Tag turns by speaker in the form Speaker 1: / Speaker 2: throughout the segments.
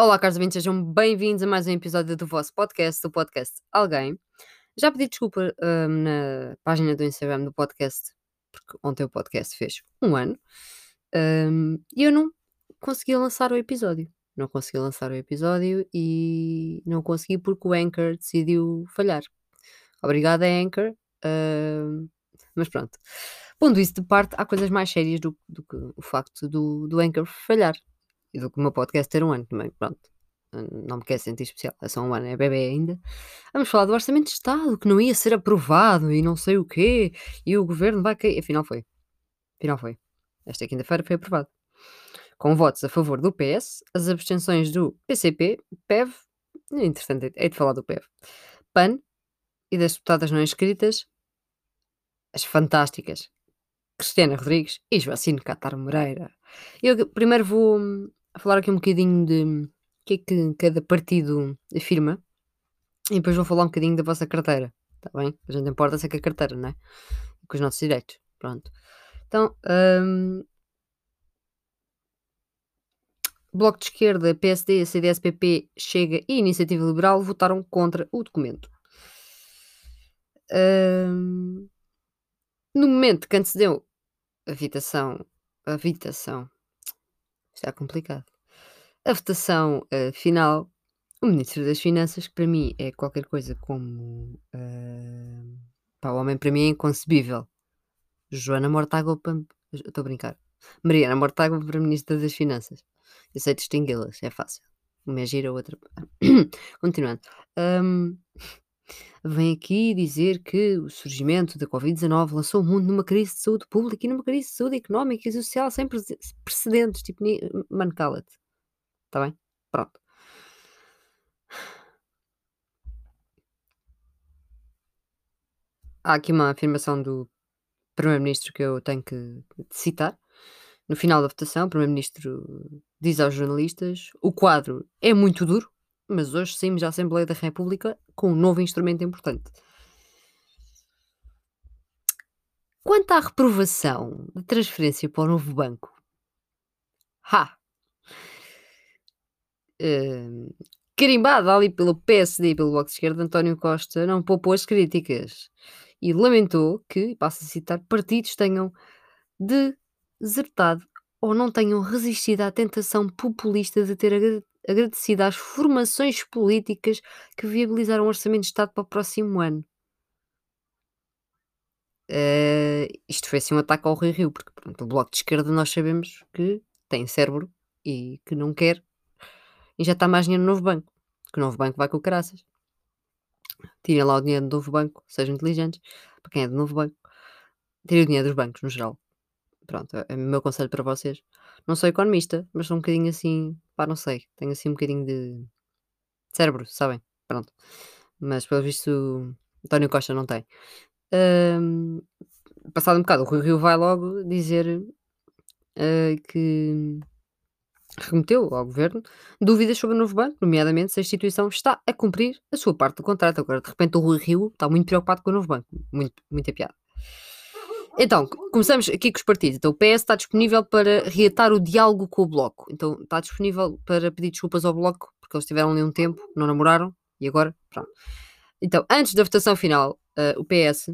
Speaker 1: Olá, caros ouvintes, sejam bem-vindos a mais um episódio do vosso podcast, do podcast Alguém. Já pedi desculpa hum, na página do Instagram do podcast, porque ontem o podcast fez um ano, hum, e eu não consegui lançar o episódio. Não consegui lançar o episódio e não consegui porque o Anchor decidiu falhar. Obrigada, Anchor. hum, mas pronto. Pondo isso de parte, há coisas mais sérias do, do que o facto do, do Anchor falhar. E do que o meu podcast ter um ano também. Pronto. Não me quero sentir especial. É só um ano, é bebê ainda. Vamos falar do Orçamento de Estado, que não ia ser aprovado e não sei o quê. E o governo vai cair. Afinal foi. Afinal foi. Esta quinta-feira foi aprovado. Com votos a favor do PS, as abstenções do PCP, PEV, interessante, hei de falar do PEV, PAN e das deputadas não inscritas, as fantásticas Cristiana Rodrigues e Joacine Catar Moreira. Eu primeiro vou hum, falar aqui um bocadinho de o que é que cada partido afirma e depois vou falar um bocadinho da vossa carteira, está bem? A gente importa-se com a carteira, não é? Com os nossos direitos, pronto. Então, hum, Bloco de Esquerda, PSD, CDS-PP, Chega e Iniciativa Liberal votaram contra o documento. Hum, no momento que antecedeu a votação, a votação, está complicado, a votação uh, final, o Ministro das Finanças, que para mim é qualquer coisa como. Uh, o homem para mim é inconcebível. Joana Mortágua, para. Estou a brincar. Mariana Mortágua para Ministra das Finanças. Eu sei distingui-las, é fácil. Uma é gira, a outra. Continuando. Um, vem aqui dizer que o surgimento da Covid-19 lançou o mundo numa crise de saúde pública e numa crise de saúde económica e social sem precedentes. Tipo, mano, cala-te. Está bem? Pronto. Há aqui uma afirmação do Primeiro-Ministro que eu tenho que citar. No final da votação, o Primeiro-Ministro diz aos jornalistas: o quadro é muito duro, mas hoje saímos da Assembleia da República com um novo instrumento importante. Quanto à reprovação de transferência para o novo banco, ha! Uh, carimbada ali pelo PSD e pelo Bloco de Esquerda, António Costa não poupou as críticas e lamentou que, passo a citar, partidos tenham desertado ou não tenham resistido à tentação populista de ter agradecida às formações políticas que viabilizaram o Orçamento de Estado para o próximo ano. Uh, isto foi assim um ataque ao Rio Rio, porque pronto, o Bloco de Esquerda nós sabemos que tem cérebro e que não quer e já está mais dinheiro no novo banco. Que o novo banco vai com caraças. Tirem lá o dinheiro do novo banco, sejam inteligentes. Para quem é do novo banco, tirem o dinheiro dos bancos no geral. Pronto, é, é o meu conselho para vocês. Não sou economista, mas sou um bocadinho assim, pá, não sei. Tenho assim um bocadinho de cérebro, sabem? Pronto. Mas pelo visto, António Costa não tem. Um, passado um bocado, o Rui Rio vai logo dizer uh, que remeteu ao governo dúvidas sobre o novo banco, nomeadamente se a instituição está a cumprir a sua parte do contrato. Agora, de repente, o Rui Rio está muito preocupado com o novo banco. Muito, muita piada. Então, começamos aqui com os partidos. Então, o PS está disponível para reatar o diálogo com o Bloco. Então, está disponível para pedir desculpas ao Bloco, porque eles tiveram ali um tempo, não namoraram, e agora, pronto. Então, antes da votação final, uh, o PS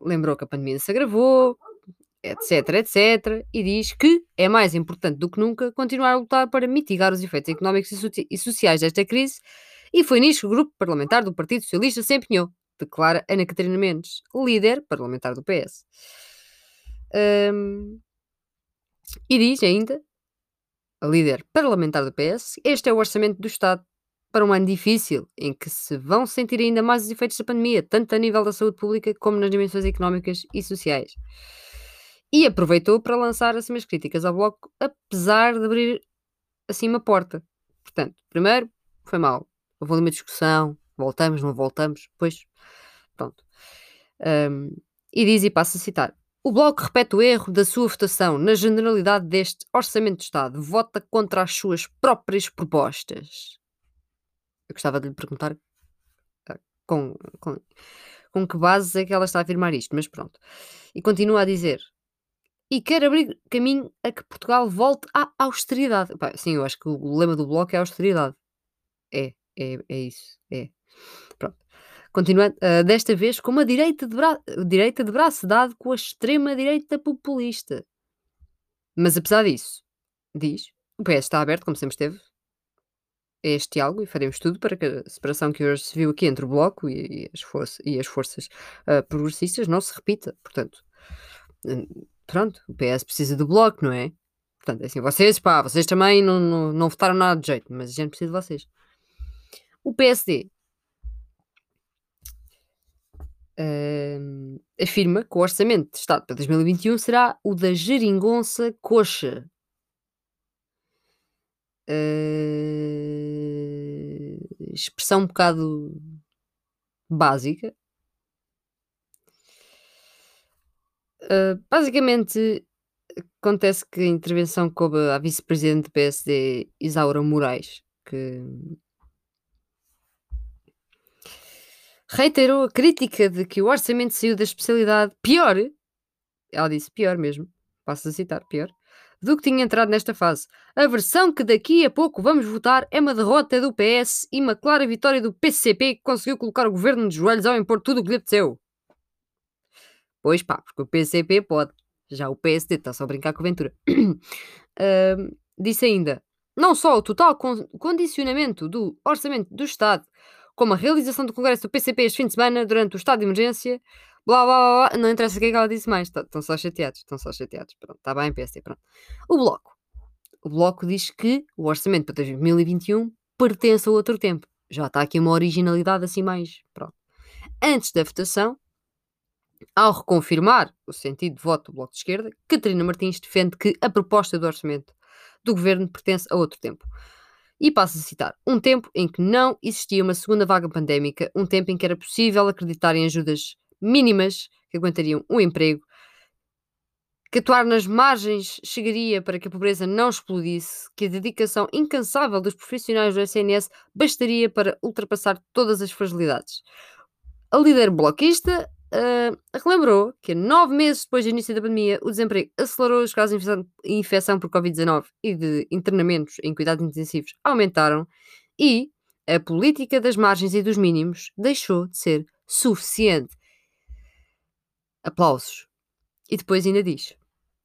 Speaker 1: lembrou que a pandemia se agravou, etc, etc, e diz que é mais importante do que nunca continuar a lutar para mitigar os efeitos económicos e sociais desta crise, e foi nisto que o grupo parlamentar do Partido Socialista se empenhou, declara Ana Catarina Mendes, líder parlamentar do PS. Um, e diz ainda, a líder parlamentar do PS, este é o orçamento do Estado para um ano difícil, em que se vão sentir ainda mais os efeitos da pandemia, tanto a nível da saúde pública como nas dimensões económicas e sociais. E aproveitou para lançar assim umas críticas ao Bloco, apesar de abrir assim uma porta. Portanto, primeiro, foi mal. Houve uma discussão, voltamos, não voltamos, depois, pronto. Um, e diz, e passo a citar, o Bloco repete o erro da sua votação na generalidade deste Orçamento de Estado. Vota contra as suas próprias propostas. Eu gostava de lhe perguntar ah, com, com, com que bases é que ela está a afirmar isto, mas pronto. E continua a dizer: e quer abrir caminho a que Portugal volte à austeridade. sim, eu acho que o lema do Bloco é austeridade. É, é, é isso, é. Pronto. Continuando, ah, desta vez com uma direita de, bra direita de braço dado com a extrema-direita populista. Mas apesar disso, diz, o PS está aberto, como sempre esteve, a este diálogo e faremos tudo para que a separação que hoje se viu aqui entre o Bloco e, e as, força, e as forças ah, progressistas não se repita. Portanto, hum, pronto, o PS precisa do Bloco, não é? Portanto, é assim, vocês, pá, vocês também não, não, não votaram nada de jeito, mas a gente precisa de vocês. O PSD hum, afirma que o orçamento de Estado para 2021 será o da geringonça coxa. Uh, expressão um bocado básica. Uh, basicamente, acontece que a intervenção coube à vice-presidente do PSD, Isaura Moraes, que reiterou a crítica de que o orçamento saiu da especialidade pior, ela disse pior mesmo, passo a citar, pior, do que tinha entrado nesta fase. A versão que daqui a pouco vamos votar é uma derrota do PS e uma clara vitória do PCP que conseguiu colocar o governo de joelhos ao impor tudo o que lhe apeteceu. Pois pá, porque o PCP pode. Já o PSD está só a brincar com a Ventura. uh, disse ainda: não só o total con condicionamento do orçamento do Estado, como a realização do Congresso do PCP este fim de semana durante o estado de emergência, blá blá blá, blá. não interessa o que é que ela disse mais, tá, estão só chateados, estão só chateados, pronto, está bem, PSD, pronto. O Bloco. O Bloco diz que o orçamento para 2021 pertence a outro tempo. Já está aqui uma originalidade assim mais, pronto. Antes da votação, ao reconfirmar o sentido de voto do Bloco de Esquerda, Catarina Martins defende que a proposta do orçamento do governo pertence a outro tempo. E passo a citar: um tempo em que não existia uma segunda vaga pandémica, um tempo em que era possível acreditar em ajudas mínimas que aguentariam um emprego, que atuar nas margens chegaria para que a pobreza não explodisse, que a dedicação incansável dos profissionais do SNS bastaria para ultrapassar todas as fragilidades. A líder bloquista relembrou que nove meses depois do início da pandemia, o desemprego acelerou, os casos de infecção por Covid-19 e de internamentos em cuidados intensivos aumentaram e a política das margens e dos mínimos deixou de ser suficiente. Aplausos. E depois ainda diz,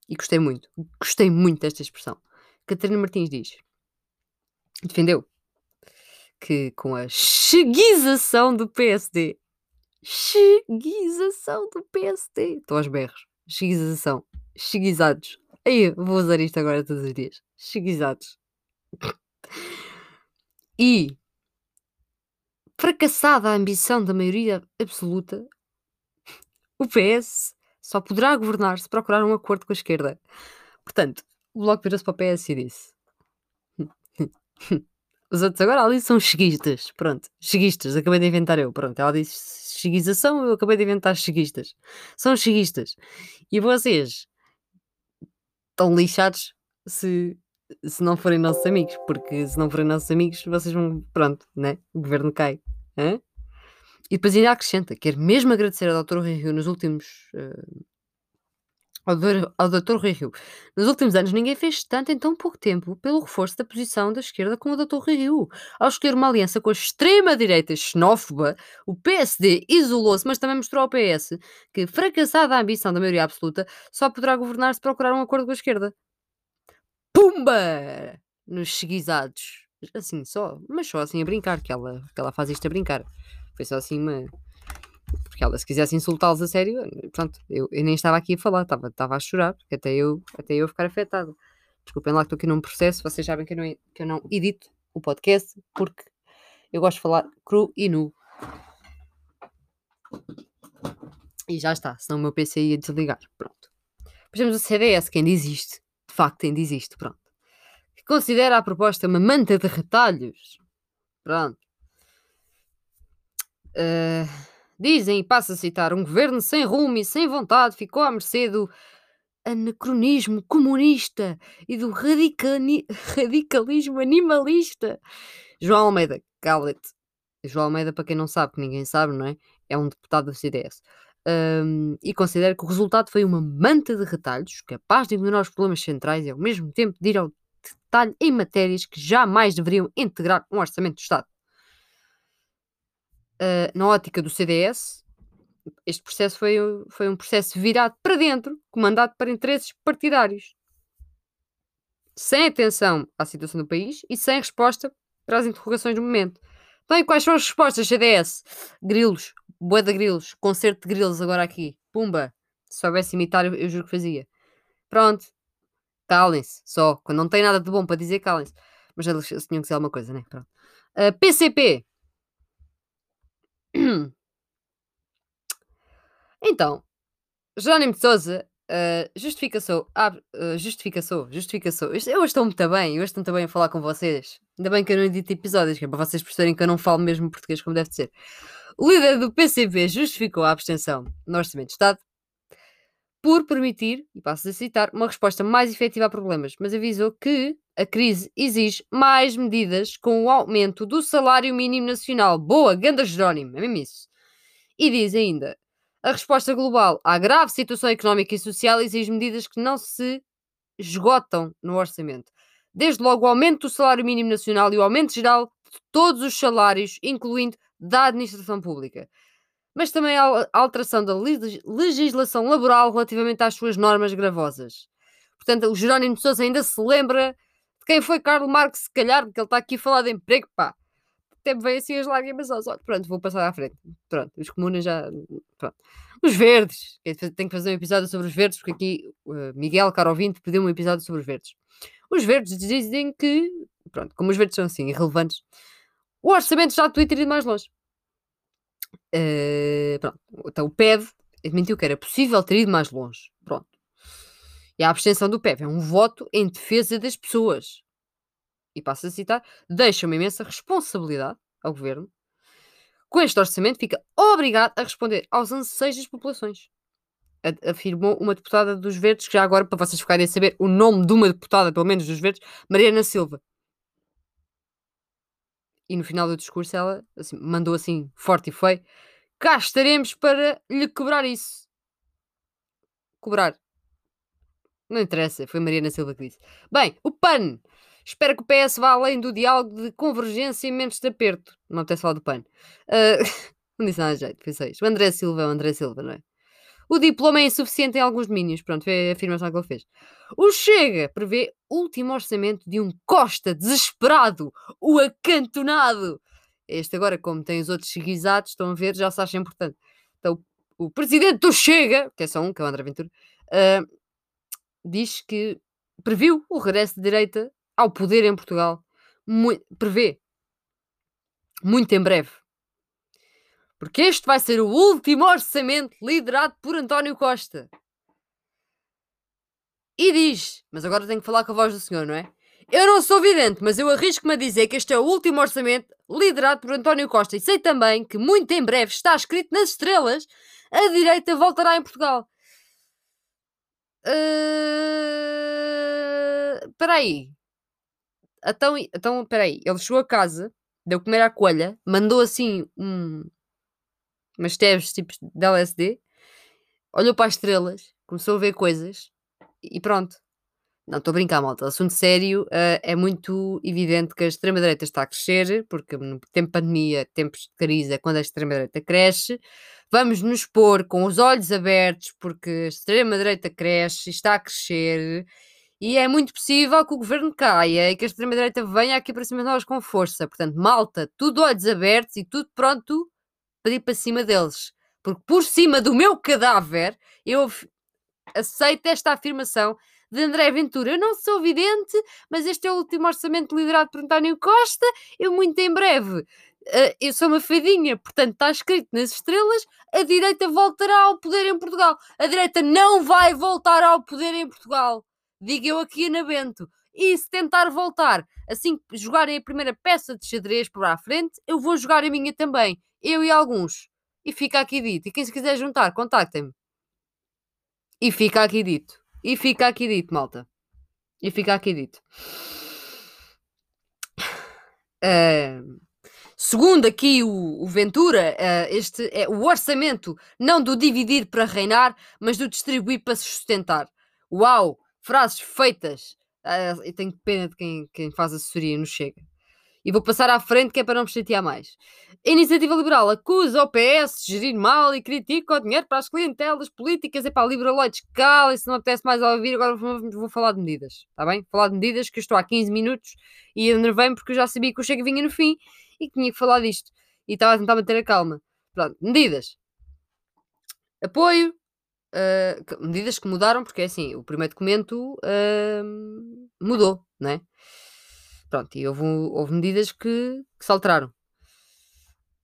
Speaker 1: e gostei muito, gostei muito desta expressão. Catarina Martins diz, defendeu que com a cheguização do PSD Cheguização do PSD. Estou aos berros. Cheguização. Cheguizados. Aí, vou usar isto agora todos os dias. Cheguizados. E fracassada a ambição da maioria absoluta, o PS só poderá governar se procurar um acordo com a esquerda. Portanto, o Bloco virou-se para o PS e disse: Os outros agora ali são cheguistas. Pronto, cheguistas, acabei de inventar eu. Pronto, ela disse cheguização, eu acabei de inventar cheguistas. São cheguistas. E vocês estão lixados se, se não forem nossos amigos, porque se não forem nossos amigos, vocês vão, pronto, né? O governo cai. E depois ainda acrescenta, quero mesmo agradecer ao Dr. Rui Rio nos últimos uh, ao, Dr. Rui Rio. Nos últimos anos, ninguém fez tanto em tão pouco tempo pelo reforço da posição da esquerda como o Dr. Rui Rio. Ao escolher uma aliança com a extrema-direita xenófoba, o PSD isolou-se, mas também mostrou ao PS que, fracassada a ambição da maioria absoluta, só poderá governar se procurar um acordo com a esquerda. Pumba! Nos seguizados. Assim, só, mas só assim a brincar, que ela, que ela faz isto a brincar. Foi só assim uma, porque ela, se quisesse insultá-los a sério, pronto, eu, eu, nem estava aqui a falar, estava, estava a chorar, porque até eu, até eu ficar afetado. Desculpem lá que estou aqui num processo, vocês sabem que eu, não, que eu não edito o podcast, porque eu gosto de falar cru e nu. E já está, senão o meu PC ia desligar. Pronto. Depois temos o CDS, que ainda existe. De facto, ainda existe. Pronto. Que considera a proposta uma manta de retalhos. Pronto. Uh, Dizem, e passo a citar, um governo sem rumo e sem vontade ficou à mercê do anacronismo comunista e do radicalismo animalista. João Almeida, cala João Almeida, para quem não sabe, que ninguém sabe, não é? É um deputado do CDS. Um, e considera que o resultado foi uma manta de retalhos capaz de ignorar os problemas centrais e ao mesmo tempo de ir ao detalhe em matérias que jamais deveriam integrar um orçamento do Estado. Uh, na ótica do CDS, este processo foi, foi um processo virado para dentro, comandado para interesses partidários, sem atenção à situação do país e sem resposta para as interrogações do momento. Então, e quais são as respostas, CDS? Grilos, boa de grilos, concerto de grilos agora aqui. Pumba! Se soubesse imitar, eu, eu juro que fazia. Pronto. Calem-se, só. Quando não tem nada de bom para dizer, calem-se. Mas eles, eles tinham que dizer alguma coisa, né? Pronto. Uh, ah, PCP. então, Jerónimo de Souza uh, justificação, uh, justificação, justificação. Eu hoje estou muito bem, hoje estou muito bem a falar com vocês. Ainda bem que eu não edito episódios, que é para vocês perceberem que eu não falo mesmo português como deve ser. O líder do PCP justificou a abstenção no Orçamento de Estado por permitir, e passo a citar, uma resposta mais efetiva a problemas, mas avisou que a crise exige mais medidas com o aumento do salário mínimo nacional. Boa, ganda Jerónimo, é mesmo isso. E diz ainda, a resposta global à grave situação económica e social exige medidas que não se esgotam no orçamento. Desde logo o aumento do salário mínimo nacional e o aumento geral de todos os salários, incluindo da administração pública mas também a alteração da legislação laboral relativamente às suas normas gravosas. Portanto, o Jerónimo de Sousa ainda se lembra de quem foi Karl Marx, se calhar, porque ele está aqui a falar de emprego, pá. Até me veio assim as lágrimas aos olhos. Pronto, vou passar à frente. Pronto, os comunas já. Pronto. Os verdes. Tenho que fazer um episódio sobre os verdes, porque aqui uh, Miguel, caro ouvinte, pediu um episódio sobre os verdes. Os verdes dizem que, pronto, como os verdes são assim, irrelevantes, o orçamento já podia ter ido mais longe. Uh, pronto. Então o PEV admitiu que era possível ter ido mais longe. Pronto. E a abstenção do PEV é um voto em defesa das pessoas. E passo a citar: deixa uma imensa responsabilidade ao governo. Com este orçamento, fica obrigado a responder aos anseios das populações. Afirmou uma deputada dos Verdes, que já agora, para vocês ficarem a saber o nome de uma deputada, pelo menos dos Verdes, Mariana Silva. E no final do discurso ela assim, mandou assim forte e feio: cá estaremos para lhe cobrar isso. Cobrar. Não interessa, foi Mariana Silva que disse. Bem, o PAN. Espero que o PS vá além do diálogo de convergência e menos de aperto. Não apetece falar do PAN. Uh, não disse nada de jeito, seis. O André Silva é o André Silva, não é? O diploma é insuficiente em alguns domínios. Pronto, foi a afirmação que ele fez. O Chega prevê último orçamento de um Costa desesperado, o acantonado. Este agora, como tem os outros guisados, estão a ver, já se acha importante. Então, o presidente do Chega, que é só um, que é o André Ventura, uh, diz que previu o regresso de direita ao poder em Portugal. Prevê. Muito em breve. Porque este vai ser o último orçamento liderado por António Costa. E diz, mas agora tenho que falar com a voz do senhor, não é? Eu não sou vidente, mas eu arrisco-me a dizer que este é o último orçamento liderado por António Costa. E sei também que muito em breve está escrito nas estrelas a direita voltará em Portugal. Uh... Espera aí. Então, então, espera aí. Ele chegou a casa, deu comer à coelha, mandou assim um, mas teves tipos de LSD, olhou para as estrelas, começou a ver coisas e pronto. Não, estou a brincar, malta. Assunto sério, uh, é muito evidente que a extrema-direita está a crescer, porque no tempo de pandemia, tempos de crise, é quando a extrema-direita cresce. Vamos nos pôr com os olhos abertos, porque a extrema-direita cresce, está a crescer, e é muito possível que o governo caia e que a extrema-direita venha aqui para cima de nós com força. Portanto, malta, tudo olhos abertos e tudo pronto para ir para cima deles. Porque por cima do meu cadáver, eu aceito esta afirmação de André Ventura. Eu não sou vidente, mas este é o último orçamento liderado por António Costa. Eu, muito em breve, uh, eu sou uma fadinha, portanto está escrito nas estrelas: a direita voltará ao poder em Portugal. A direita não vai voltar ao poder em Portugal. Digo eu aqui na Bento. E se tentar voltar, assim que jogarem a primeira peça de xadrez para a frente, eu vou jogar a minha também eu e alguns. E fica aqui dito. E quem se quiser juntar, contactem-me. E fica aqui dito. E fica aqui dito, malta. E fica aqui dito. Uh, segundo aqui o, o Ventura, uh, este é o orçamento não do dividir para reinar, mas do distribuir para se sustentar. Uau! Frases feitas. Uh, eu tenho pena de quem, quem faz assessoria no Chega. E vou passar à frente que é para não me chatear mais. A Iniciativa Liberal acusa o PS de gerir mal e critica o dinheiro para as clientelas políticas. É para Liberaloides, cala, se não apetece mais ouvir, agora vou, vou falar de medidas, está bem? Falar de medidas que eu estou há 15 minutos e enervei-me porque eu já sabia que o Chega vinha no fim e que tinha que falar disto. E estava a tentar manter a calma. Pronto, medidas. Apoio. Uh, medidas que mudaram, porque é assim, o primeiro documento uh, mudou, não é? Pronto, e houve, houve medidas que, que se alteraram.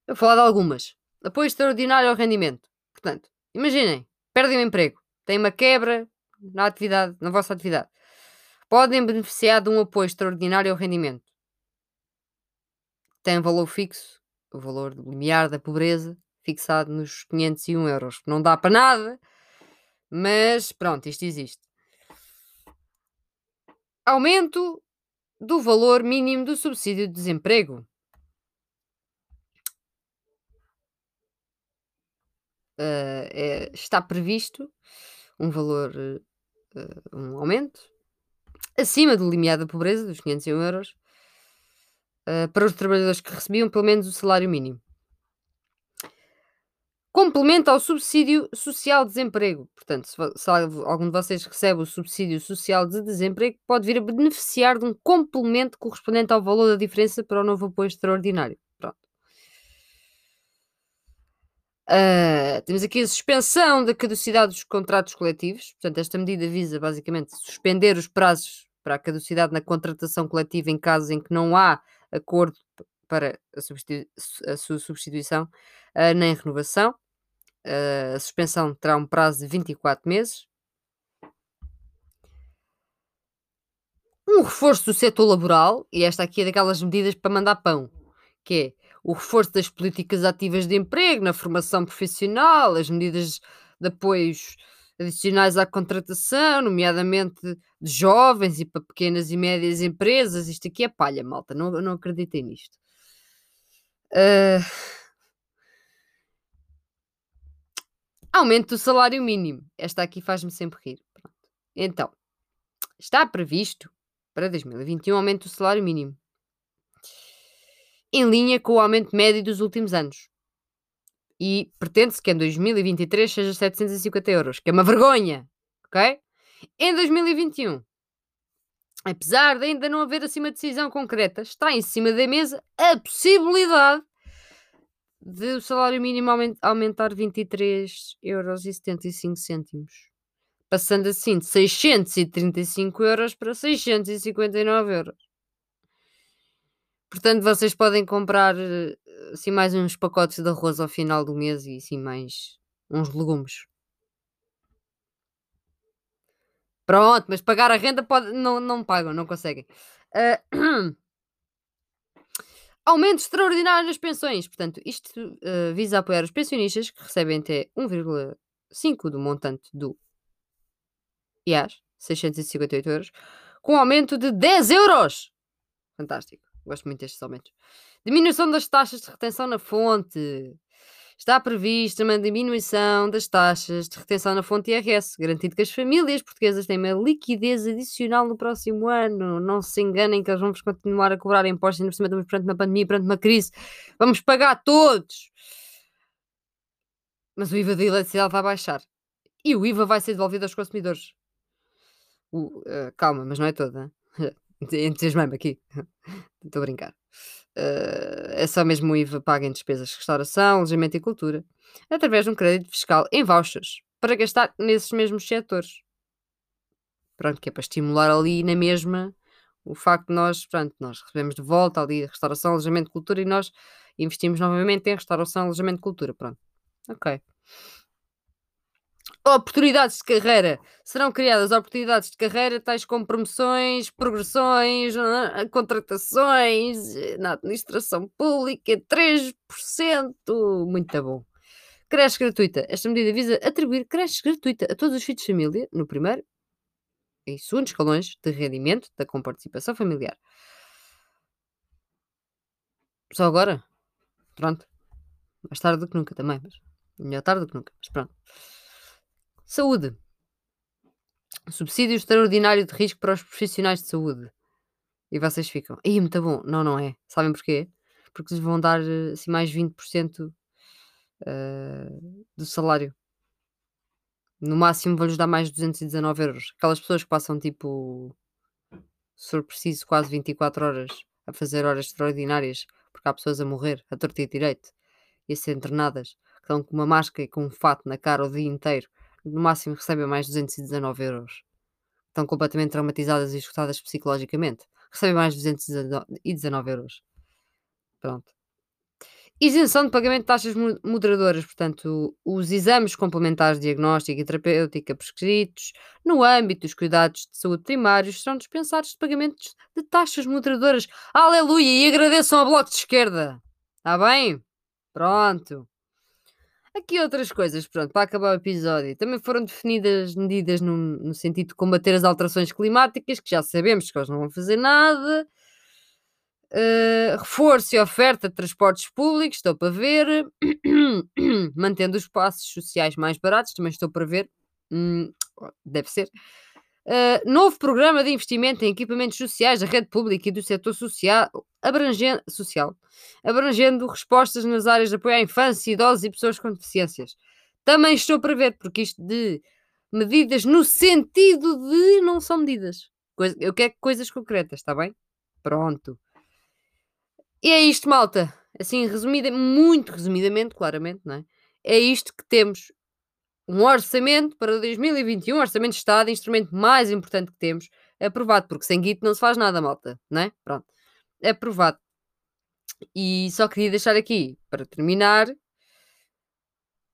Speaker 1: Eu vou falar de algumas. Apoio extraordinário ao rendimento. Portanto, imaginem, perdem o emprego, têm uma quebra na atividade, na vossa atividade. Podem beneficiar de um apoio extraordinário ao rendimento. Tem valor fixo, o valor limiar da pobreza, fixado nos 501 euros. Não dá para nada, mas pronto, isto existe. Aumento do valor mínimo do subsídio de desemprego. Uh, é, está previsto um valor, uh, um aumento acima do limiar da pobreza, dos 501 euros, uh, para os trabalhadores que recebiam pelo menos o salário mínimo. Complemento ao subsídio social de desemprego. Portanto, se, se, algum de vocês recebe o subsídio social de desemprego, pode vir a beneficiar de um complemento correspondente ao valor da diferença para o novo apoio extraordinário. Pronto. Uh, temos aqui a suspensão da caducidade dos contratos coletivos. Portanto, esta medida visa basicamente suspender os prazos para a caducidade na contratação coletiva em casos em que não há acordo para a, substitu a sua substituição uh, nem renovação. Uh, a suspensão terá um prazo de 24 meses. Um reforço do setor laboral, e esta aqui é daquelas medidas para mandar pão, que é o reforço das políticas ativas de emprego, na formação profissional, as medidas de apoios adicionais à contratação, nomeadamente de jovens e para pequenas e médias empresas. Isto aqui é palha, malta, não, não acreditem nisto. Uh... Aumento do salário mínimo. Esta aqui faz-me sempre rir. Pronto. Então, está previsto para 2021 aumento do salário mínimo. Em linha com o aumento médio dos últimos anos. E pretende-se que em 2023 seja 750 euros, que é uma vergonha. Ok? Em 2021, apesar de ainda não haver assim uma decisão concreta, está em cima da mesa a possibilidade de o salário mínimo aumentar 23,75 euros, passando assim de 635 euros para 659 euros. Portanto, vocês podem comprar assim mais uns pacotes de arroz ao final do mês e assim mais uns legumes. Pronto, mas pagar a renda pode, não, não pagam, não conseguem. Uh, aumento extraordinário nas pensões. Portanto, isto uh, visa apoiar os pensionistas que recebem até 1,5 do montante do IAS, 658 euros, com aumento de 10 euros. Fantástico. Gosto muito destes aumentos. Diminuição das taxas de retenção na fonte. Está prevista uma diminuição das taxas de retenção na fonte IRS, garantido que as famílias portuguesas têm uma liquidez adicional no próximo ano. Não se enganem que eles vão continuar a cobrar impostos, ainda por cima estamos perante uma pandemia, perante uma crise. Vamos pagar todos! Mas o IVA da eletricidade vai baixar. E o IVA vai ser devolvido aos consumidores. Uh, uh, calma, mas não é toda. Entusiasmei-me aqui. Estou a brincar. Uh, é só mesmo o IVA pago em despesas de restauração, alojamento e cultura, através de um crédito fiscal em vouchers, para gastar nesses mesmos setores. Pronto, que é para estimular ali na mesma o facto de nós, pronto, nós recebemos de volta ali restauração, alojamento, cultura e nós investimos novamente em restauração, alojamento, cultura. Pronto. Ok oportunidades de carreira. Serão criadas oportunidades de carreira, tais como promoções, progressões, é? contratações eh, na administração pública, 3%. Muito bom. Creche gratuita. Esta medida visa atribuir creche gratuita a todos os filhos de família, no primeiro e segundo escalões de rendimento da comparticipação familiar. Só agora? Pronto. Mais tarde do que nunca também, mas melhor tarde do que nunca, mas pronto. Saúde. Subsídio extraordinário de risco para os profissionais de saúde. E vocês ficam: "Ih, muito bom". Não, não é. Sabem porquê? Porque lhes vão dar, eh, assim, mais 20%, eh, do salário. No máximo vão-lhes dar mais 219€. Aquelas pessoas que passam, tipo, se for preciso, quase 24 horas a fazer horas extraordinárias, porque há pessoas a morrer, a torto e direito, e a ser internadas, que estão com uma máscara e com um fato na cara o dia inteiro, no máximo recebem mais 219€. Estão completamente traumatizadas e esgotadas psicologicamente. Recebem mais 219€. Pronto. Isenção de pagamento de taxas mo- moderadoras, portanto, os exames complementares de diagnóstica e terapêutica prescritos no âmbito dos cuidados de saúde primários serão dispensados de pagamentos de taxas moderadoras. Aleluia! E agradeçam ao Bloco de Esquerda. Está bem? Pronto. Aqui outras coisas, pronto, para acabar o episódio. Também foram definidas medidas no, no sentido de combater as alterações climáticas, que já sabemos que eles não vão fazer nada. Uh, reforço e oferta de transportes públicos, estou para ver. Mantendo os passos sociais mais baratos, também estou para ver. Hum, deve ser. Uh, novo programa de investimento em equipamentos sociais da rede pública e do setor social, abrangendo, social, abrangendo respostas nas áreas de apoio à infância, idosos e pessoas com deficiências. Também estou para ver, porque isto de medidas no sentido de não são medidas. Coisa, eu quero coisas concretas, está bem? Pronto. E é isto, malta. Assim, resumida, muito resumidamente, claramente, não é? É isto que temos. Um orçamento para 2021, um orçamento de Estado, instrumento mais importante que temos, aprovado, porque sem guito não se faz nada, malta, não é? Pronto. Aprovado. E só queria deixar aqui, para terminar,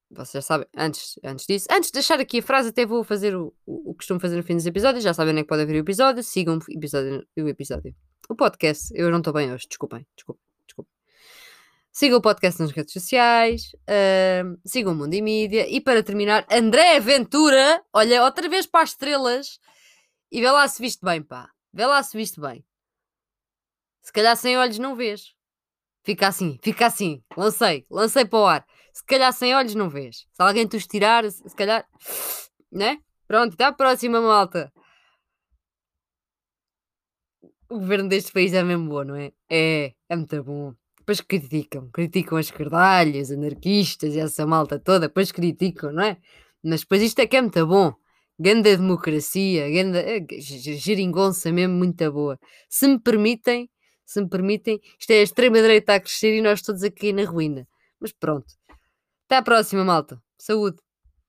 Speaker 1: vocês já sabem, antes, antes disso, antes de deixar aqui a frase, até vou fazer o, o, o que costumo fazer no fim dos episódios, já sabem onde é que podem ver o episódio, sigam o episódio, o episódio. O podcast, eu não estou bem hoje, desculpem, desculpem. Sigam o podcast nas redes sociais, uh, o Mundo e Mídia e para terminar, André Ventura, olha outra vez para as estrelas e vê lá se viste bem, pá, vê lá se viste bem. Se calhar sem olhos não vês. Fica assim, fica assim, lancei, lancei para o ar. Se calhar sem olhos não vês. Se alguém te os tirar, se calhar, né? Pronto, até à próxima, malta o governo deste país é mesmo bom, não é? É, é muito bom. Depois criticam, criticam as cardalhas, anarquistas e essa malta toda, depois criticam, não é? Mas depois isto é que é muito bom. Ganda democracia, ganda é, geringonça mesmo muito boa. Se me permitem, se me permitem, isto é a extrema-direita a crescer e nós todos aqui na ruína. Mas pronto. Até à próxima, malta. Saúde.